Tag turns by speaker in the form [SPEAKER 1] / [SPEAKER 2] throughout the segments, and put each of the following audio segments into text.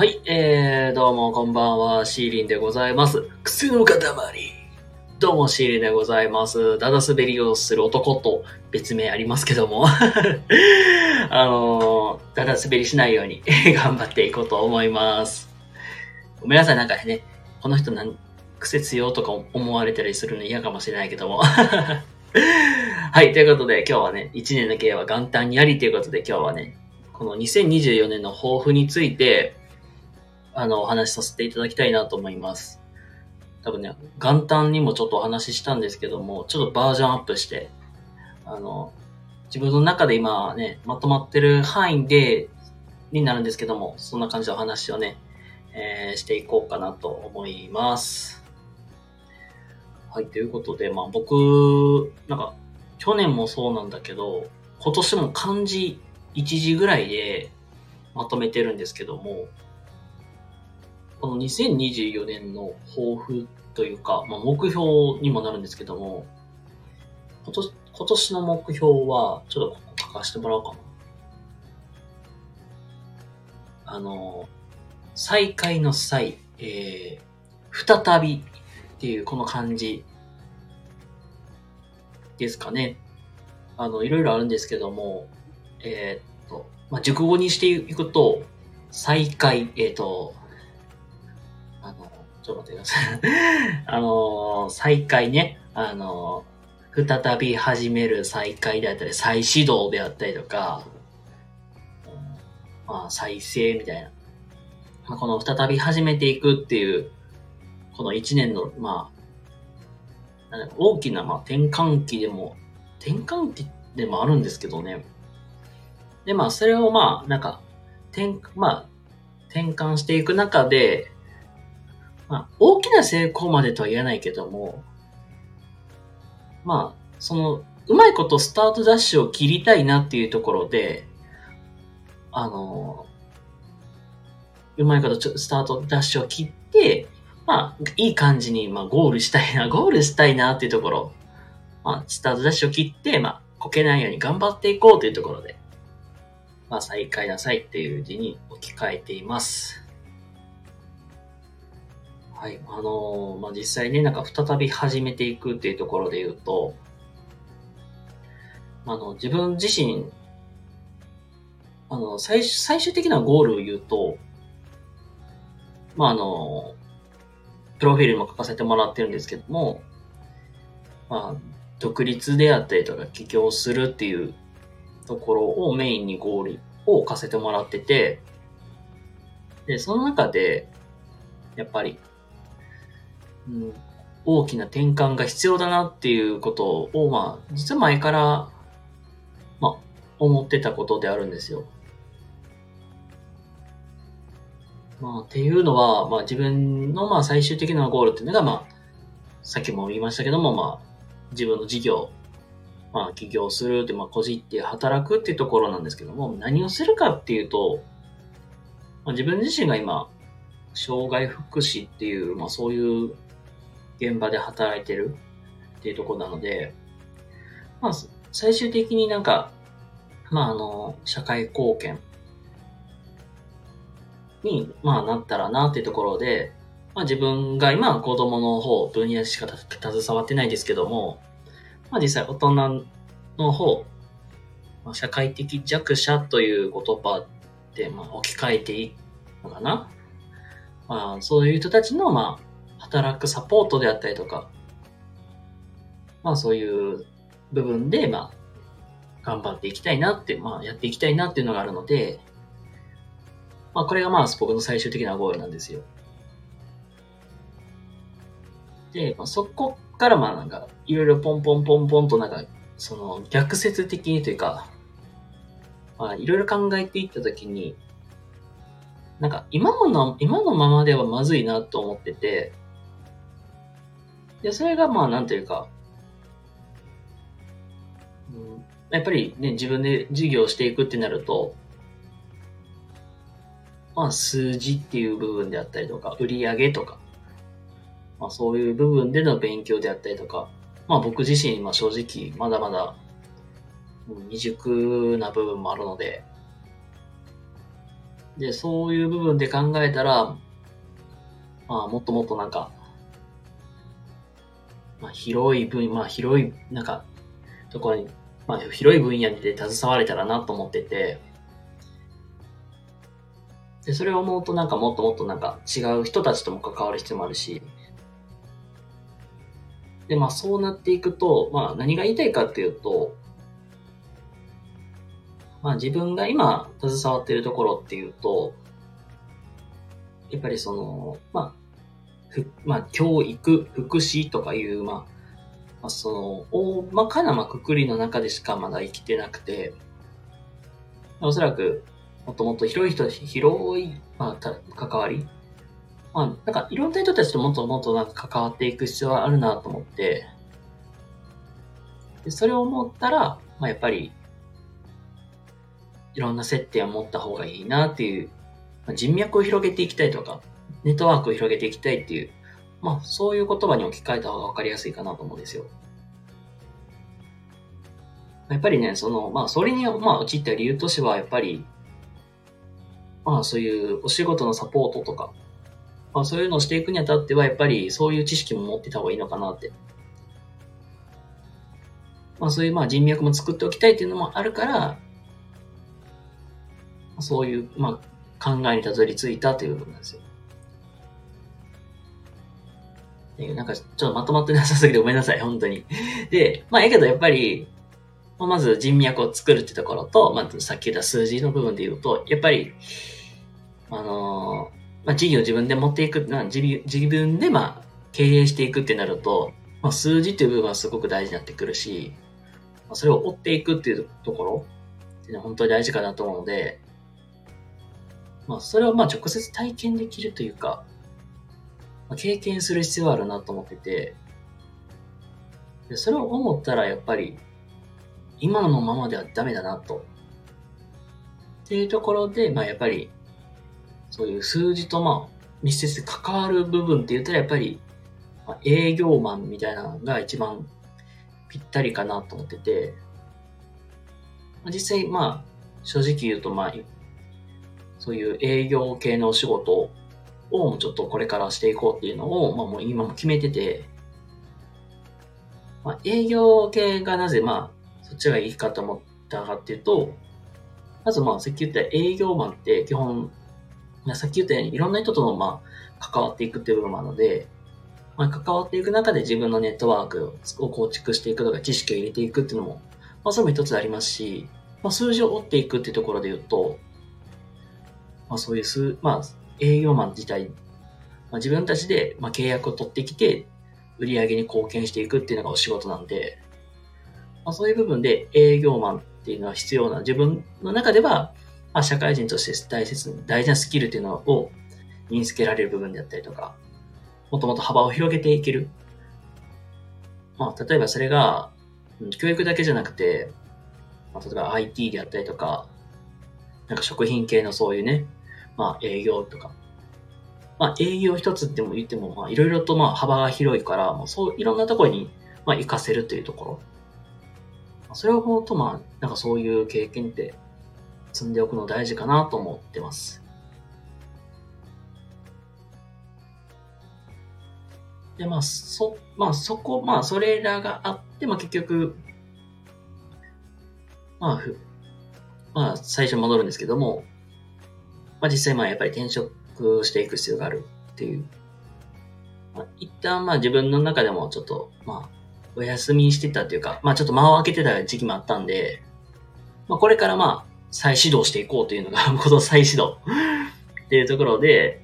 [SPEAKER 1] はい、えー、どうもこんばんは、シーリンでございます。癖の塊。どうも、シーリンでございます。だだ滑りをする男と別名ありますけども、あのー、だだ滑りしないように 頑張っていこうと思います。ごめんなさい、なんかね、この人なん、癖強とか思われたりするの嫌かもしれないけども。はい、ということで今日はね、1年の経営は元旦にありということで今日はね、この2024年の抱負について、あの、お話しさせていただきたいなと思います。多分ね、元旦にもちょっとお話ししたんですけども、ちょっとバージョンアップして、あの、自分の中で今ね、まとまってる範囲で、になるんですけども、そんな感じのお話をね、えーしていこうかなと思います。はい、ということで、まあ僕、なんか、去年もそうなんだけど、今年も漢字1字ぐらいでまとめてるんですけども、この2024年の抱負というか、まあ、目標にもなるんですけども、今年今年の目標は、ちょっとここ書かせてもらおうかな。あの、再開の再、えー、再びっていうこの漢字ですかね。あの、いろいろあるんですけども、えーっと、まあ、熟語にしていくと、再開、えーっと、ちょっと待ってください。あの、再開ね、あの、再び始める再開であったり、再始動であったりとか、まあ、再生みたいな。まあ、この再び始めていくっていう、この一年の、まあ、大きな、まあ、転換期でも、転換期でもあるんですけどね。で、まあ、それをまあ、なんか、転、まあ、転換していく中で、まあ、大きな成功までとは言えないけども、まあ、その、うまいことスタートダッシュを切りたいなっていうところで、あの、うまいことちょスタートダッシュを切って、まあ、いい感じに、まあ、ゴールしたいな、ゴールしたいなっていうところ、まあ、スタートダッシュを切って、まあ、こけないように頑張っていこうというところで、まあ、再開なさいっていう字に置き換えています。はい。あのーまあ、実際ね、なんか再び始めていくっていうところで言うと、あの、自分自身、あの、最終、最終的なゴールを言うと、まあ、あの、プロフィールも書かせてもらってるんですけども、まあ、独立であったりとか起業するっていうところをメインにゴールを置かせてもらってて、で、その中で、やっぱり、大きな転換が必要だなっていうことを、まあ、実は前から、まあ、思ってたことであるんですよ。まあ、っていうのは、まあ自分のまあ最終的なゴールっていうのが、まあ、さっきも言いましたけども、まあ、自分の事業、まあ、起業するって、まあ、こじって働くっていうところなんですけども、何をするかっていうと、まあ、自分自身が今、障害福祉っていう、まあ、そういう現場で働いてるっていうとこなので、まあ、最終的になんか、まあ、あの、社会貢献に、まあ、なったらなっていうところで、まあ、自分が今は子供の方、分野しか携わってないですけども、まあ、実際大人の方、まあ、社会的弱者という言葉で、まあ、置き換えていいのかな。まあ、そういう人たちの、まあ、働くサポートであったりとか、まあ、そういう部分で、まあ、頑張っていきたいなって、まあ、やっていきたいなっていうのがあるので、まあ、これがまあ、僕の最終的なゴールなんですよ。で、まあ、そこからまあなんか、いろいろポンポンポンポンとなんか、その逆説的にというか、まあいろいろ考えていったときに、なんか今のの、今のままではまずいなと思ってて、で、それがまあなんというか、うん、やっぱりね、自分で事業していくってなると、まあ数字っていう部分であったりとか、売り上げとか、まあそういう部分での勉強であったりとか、まあ僕自身、まあ正直まだまだ未熟な部分もあるので、で、そういう部分で考えたら、まあ、もっともっとなんか、まあ、広い分、まあ、広い、なんか、ところに、まあ、広い分野で携われたらなと思ってて、で、それを思うとなんかもっともっとなんか違う人たちとも関わる必要もあるし、で、まあそうなっていくと、まあ何が言いたいかっていうと、まあ自分が今携わっているところっていうと、やっぱりその、まあ、まあ教育、福祉とかいう、まあ、まあ、その、大まかなまあくくりの中でしかまだ生きてなくて、おそらく、もっともっと広い人、広い、まあ、関わりまあ、なんかいろんな人たちともっともっとなんか関わっていく必要はあるなと思って、でそれを思ったら、まあやっぱり、いろんな接点を持った方がいいなっていう、まあ、人脈を広げていきたいとか、ネットワークを広げていきたいっていう、まあそういう言葉に置き換えた方がわかりやすいかなと思うんですよ。やっぱりね、その、まあそれに、まあ陥った理由としては、やっぱり、まあそういうお仕事のサポートとか、まあそういうのをしていくにあたっては、やっぱりそういう知識も持ってた方がいいのかなって。まあそういうまあ人脈も作っておきたいっていうのもあるから、そういう、まあ考えにたどり着いたという部分なんですよ。なんかちょっとまとまってなさすぎてごめんなさい、本当に。で、まあやけどやっぱり、ま、ず人脈を作るってところと、まずさっき言った数字の部分で言うと、やっぱり、あのーまあ、事業を自分で持っていく、まあ、自分でまあ経営していくってなると、まあ、数字っていう部分はすごく大事になってくるし、まあ、それを追っていくっていうところっていうのは本当に大事かなと思うので、まあ、それをまあ直接体験できるというか、まあ、経験する必要はあるなと思ってて、でそれを思ったらやっぱり、今のままではダメだなと。っていうところで、まあやっぱりそういう数字とまあ、密接で関わる部分って言ったらやっぱり、まあ、営業マンみたいなのが一番ぴったりかなと思ってて、まあ、実際まあ、正直言うとまあ、そういう営業系のお仕事をちょっとこれからしていこうっていうのを、まあもう今も決めてて、まあ営業系がなぜまあ、そっちがいいかと思ったかっていうと、まずまあ、さっき言った営業マンって基本さっき言ったようにいろんな人との、まあ、関わっていくっていう部分もあるので、まあ、関わっていく中で自分のネットワークを構築していくとか、知識を入れていくっていうのも、まあ、それも一つありますし、まあ、数字を追っていくっていうところで言うと、まあ、そういう数、まあ、営業マン自体、まあ、自分たちで、まあ、契約を取ってきて、売り上げに貢献していくっていうのがお仕事なんで、まあ、そういう部分で営業マンっていうのは必要な、自分の中では、まあ、社会人として大切に、大事なスキルっていうのを身につけられる部分であったりとか、もっともっと幅を広げていける。まあ、例えばそれが、教育だけじゃなくて、まあ、例えば IT であったりとか、なんか食品系のそういうね、まあ営業とか。まあ営業一つっても言っても、まあいろいろとまあ幅が広いから、もうそういろんなところにまあ活かせるというところ。それをとまあ、なんかそういう経験って積んでおくの大事かなと思ってます。で、まあ、そ、まあ、そこ、まあ、それらがあって、まあ、結局、まあ、ふ、まあ、最初に戻るんですけども、まあ、実際、まあ、やっぱり転職していく必要があるっていう。まあ、一旦、まあ、自分の中でもちょっと、まあ、お休みしてたっていうか、まあ、ちょっと間を空けてた時期もあったんで、まあ、これからまあ、再始動していこうというのが、この再始動っていうところで、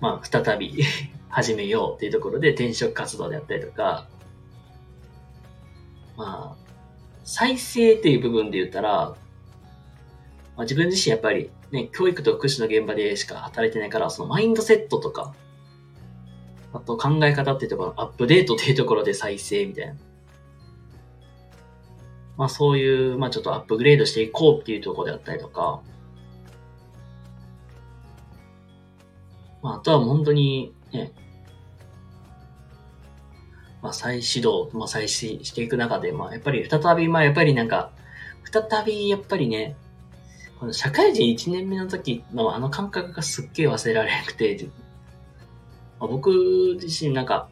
[SPEAKER 1] まあ、再び 始めようっていうところで転職活動であったりとか、まあ、再生っていう部分で言ったら、まあ、自分自身やっぱりね、教育と福祉の現場でしか働いてないから、そのマインドセットとか、あと考え方っていうところ、アップデートっていうところで再生みたいな。まあそういう、まあちょっとアップグレードしていこうっていうところであったりとか、まああとは本当にね、まあ再始動、まあ再始していく中で、まあやっぱり再び、まあやっぱりなんか、再びやっぱりね、社会人1年目の時のあの感覚がすっげえ忘れられなくて、僕自身なんか、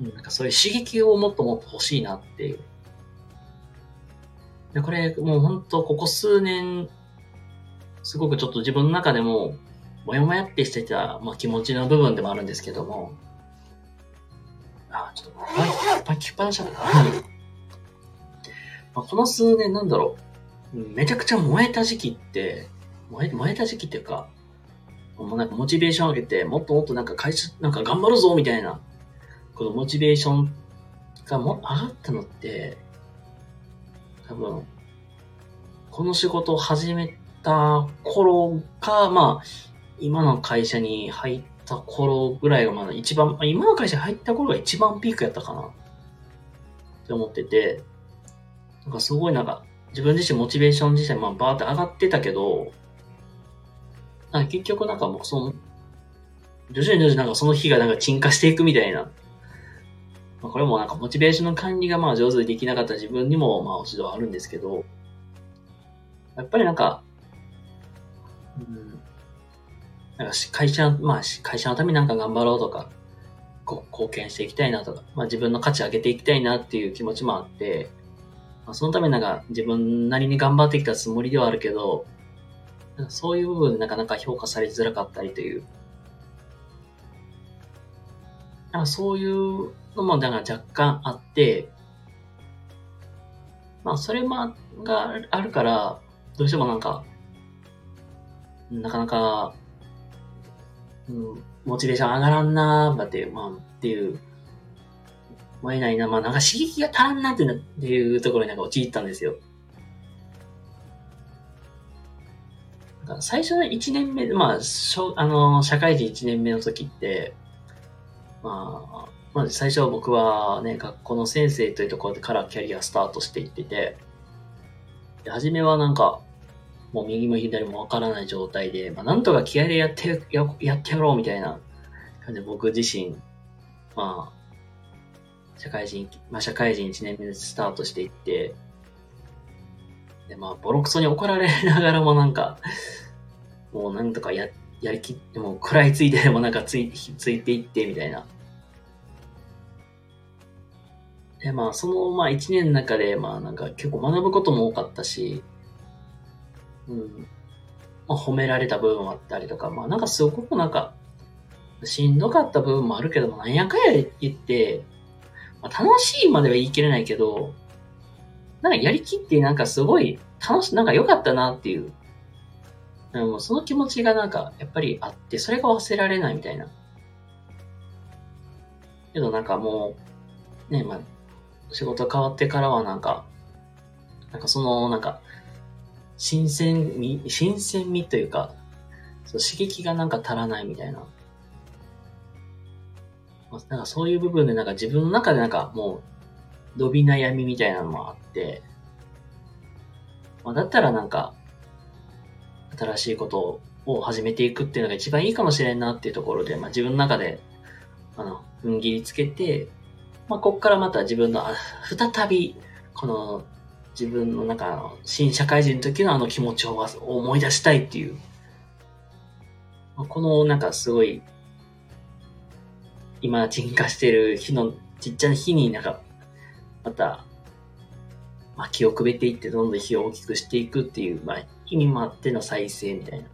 [SPEAKER 1] なんかそういう刺激をもっともっと欲しいなっていう。で、これもう本当ここ数年、すごくちょっと自分の中でも、もやもやってしてた、まあ、気持ちの部分でもあるんですけども、あ、ちょっと、はい、パキっぱなしだった。まあ、この数年なんだろう、めちゃくちゃ燃えた時期って、燃え、燃えた時期っていうか、もうなんかモチベーション上げて、もっともっとなんか会社、なんか頑張るぞみたいな、このモチベーションがも上がったのって、多分、この仕事を始めた頃か、まあ、今の会社に入った頃ぐらいがまだ一番、まあ今の会社に入った頃が一番ピークやったかなって思ってて、なんかすごいなんか、自分自身モチベーション自体まあバーって上がってたけど、なんか結局なんかもうその、徐々に徐々になんかその日がなんか沈下していくみたいな。まあ、これもなんかモチベーションの管理がまあ上手にできなかった自分にもまあ落ち度はあるんですけど、やっぱりなんか、うん、なんかし会社、まあし会社のためになんか頑張ろうとか、こう貢献していきたいなとか、まあ自分の価値上げていきたいなっていう気持ちもあって、まあ、そのためになんか自分なりに頑張ってきたつもりではあるけど、なんかそういう部分でなかなか評価されづらかったりという、なんかそういうのもなんか若干あって、まあそれもがあるから、どうしてもなんか、なかなか、うん、モチベーション上がらんなーって、まあ、っていう、燃えないな、まあなんか刺激が足らんなってなっていうところになんか陥ったんですよ。なんか最初の1年目、まあ、あの、社会人1年目の時って、まあ、まあ、最初は僕はね、学校の先生というところからキャリアスタートしていってて、で初めはなんか、もう右も左もわからない状態で、まあ、なんとか気合でやってや、やってやろうみたいな感じで僕自身、まあ、社会人、まあ、社会人1年目でスタートしていって、で、まあ、ボロクソに怒られながらもなんか、もうなんとかや、やりきって、もう食らいついてでもなんかつい、ついていってみたいな。で、まあ、その、まあ、一年の中で、まあ、なんか結構学ぶことも多かったし、うん。まあ、褒められた部分もあったりとか、まあ、なんかすごくなんか、しんどかった部分もあるけども、なんやかんや言って、まあ、楽しいまでは言い切れないけど、なんかやりきってなんかすごい楽し、なんか良かったなっていう。でもその気持ちがなんかやっぱりあって、それが忘れられないみたいな。けどなんかもう、ね、まあ、仕事変わってからはなんか、なんかそのなんか、新鮮味、新鮮味というか、そう刺激がなんか足らないみたいな。なんかそういう部分でなんか自分の中でなんかもう、伸び悩みみたいなのもあって、まあ、だったらなんか、新しいことを始めていくっていうのが一番いいかもしれんなっていうところで、まあ自分の中で、あの、踏ん切りつけて、まあこっからまた自分の、再び、この、自分の中の新社会人の時のあの気持ちを思い出したいっていう、まあこのなんかすごい、今沈下してる日のちっちゃな日になんか、また、まあ、気をくべていってどんどん火を大きくしていくっていう、まあ、意味もあっての再生みたいな。ま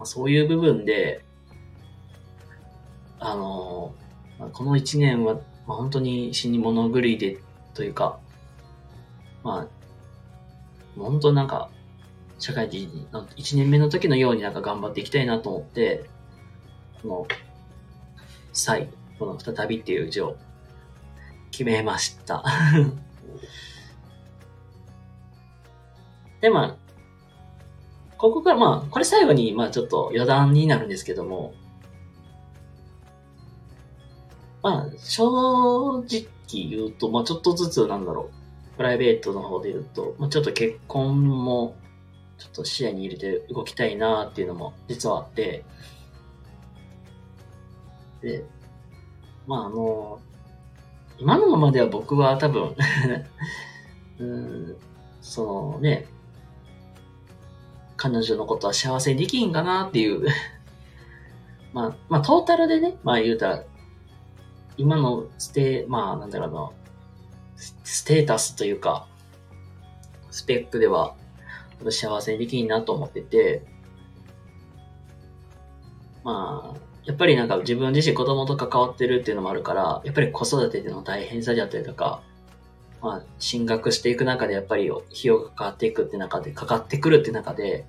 [SPEAKER 1] あ、そういう部分で、あのまあこの一年は、まあ、本当に死に物狂いで、というか、まあ、本当なんか、社会人の一年目の時のようになんか頑張っていきたいなと思って、この、再、この再びっていう字を決めました。で、まあ、ここからまあ、これ最後に、まあちょっと余談になるんですけども、まあ、正直言うと、まあちょっとずつなんだろう、プライベートの方で言うと、まあちょっと結婚も、ちょっと視野に入れて動きたいなっていうのも実はあって、で、でまああの、今のままでは僕は多分、うん、そのね、彼女のことは幸せにできんかなっていう。まあ、まあ、トータルでね、まあ言うたら、今のステ、まあ、なんだろうな、ステータスというか、スペックでは、幸せにできんなと思ってて、まあ、やっぱりなんか自分自身子供と関わってるっていうのもあるから、やっぱり子育てでの大変さだったりとか、まあ、進学していく中でやっぱり費用がかかっていくって中で、かかってくるって中で、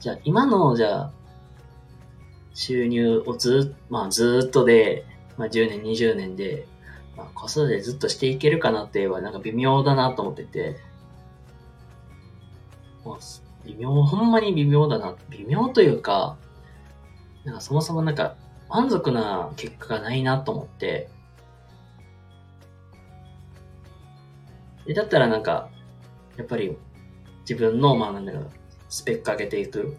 [SPEAKER 1] じゃあ今の、じゃあ、収入をずまあずっとで、まあ10年、20年で、まあ子育てずっとしていけるかなって言えばなんか微妙だなと思ってて、まあ、微妙、ほんまに微妙だな。微妙というか、なんかそもそもなんか満足な結果がないなと思って、で、だったらなんか、やっぱり自分の、まあなんだろう、スペック上げていく。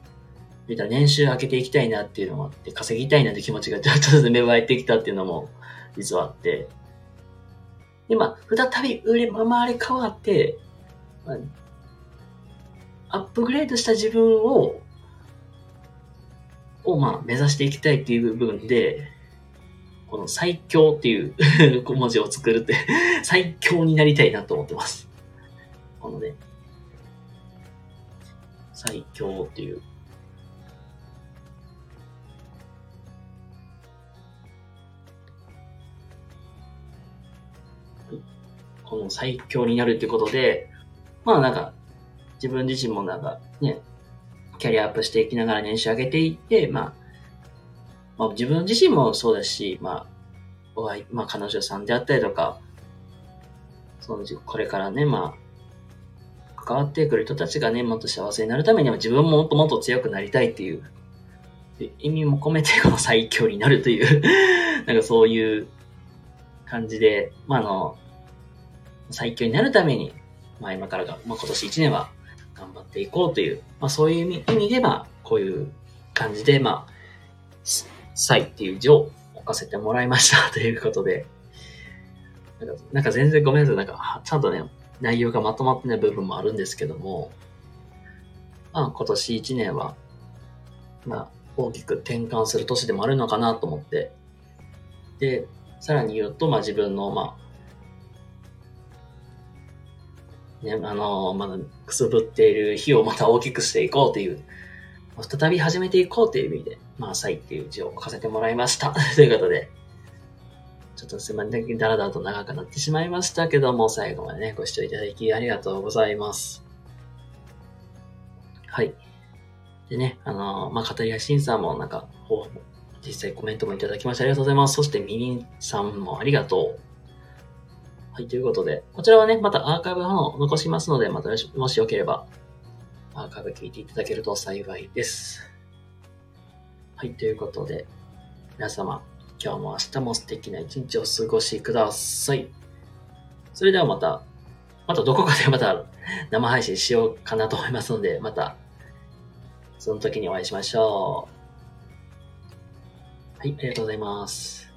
[SPEAKER 1] みたいな年収上げていきたいなっていうのもあって、稼ぎたいなって気持ちがちょっとずつ芽生えてきたっていうのも実はあって、で、まあ、再び売れ、回り変わって、まあ、アップグレードした自分を、をまあ目指していきたいっていう部分で、この最強っていう 小文字を作るって 最強になりたいなと思ってます。このね、最強っていう。この最強になるってことで、まあなんか、自分自身もなんかね、キャリアアップしていきながら年収上げていって、まあ、まあ、自分自身もそうだし、まあ、お相まあ、彼女さんであったりとか、その、これからね、まあ、関わってくる人たちがね、もっと幸せになるためには自分ももっともっと強くなりたいっていう、意味も込めてこの最強になるという なんかそういう感じで、まあ、あの、最強になるために、まあ今からが、まあ今年1年はっていこうという、まあそういう意味で、まあこういう感じで、まあ、歳っていう字を置かせてもらいました ということで、なんかなんか全然ごめんなさい。なんか、ちゃんとね、内容がまとまってない部分もあるんですけども、まあ今年1年は、まあ大きく転換する年でもあるのかなと思って、で、さらに言うと、まあ自分の、まあ、ね、あの、まだくすぶっている火をまた大きくしていこうという、再び始めていこうという意味で、まあ、サイっていう字を書かせてもらいました。ということで、ちょっとすいません、だらだらと長くなってしまいましたけども、最後までね、ご視聴いただきありがとうございます。はい。でね、あのまあ、語りやしんさんもなんか、実際コメントもいただきましてありがとうございます。そしてミニンさんもありがとう。はい、ということで、こちらはね、またアーカイブの方を残しますので、またもしよければ、アーカイブ聞いていただけると幸いです。はい、ということで、皆様、今日も明日も素敵な一日をお過ごしください。それではまた、またどこかで また生配信しようかなと思いますので、また、その時にお会いしましょう。はい、ありがとうございます。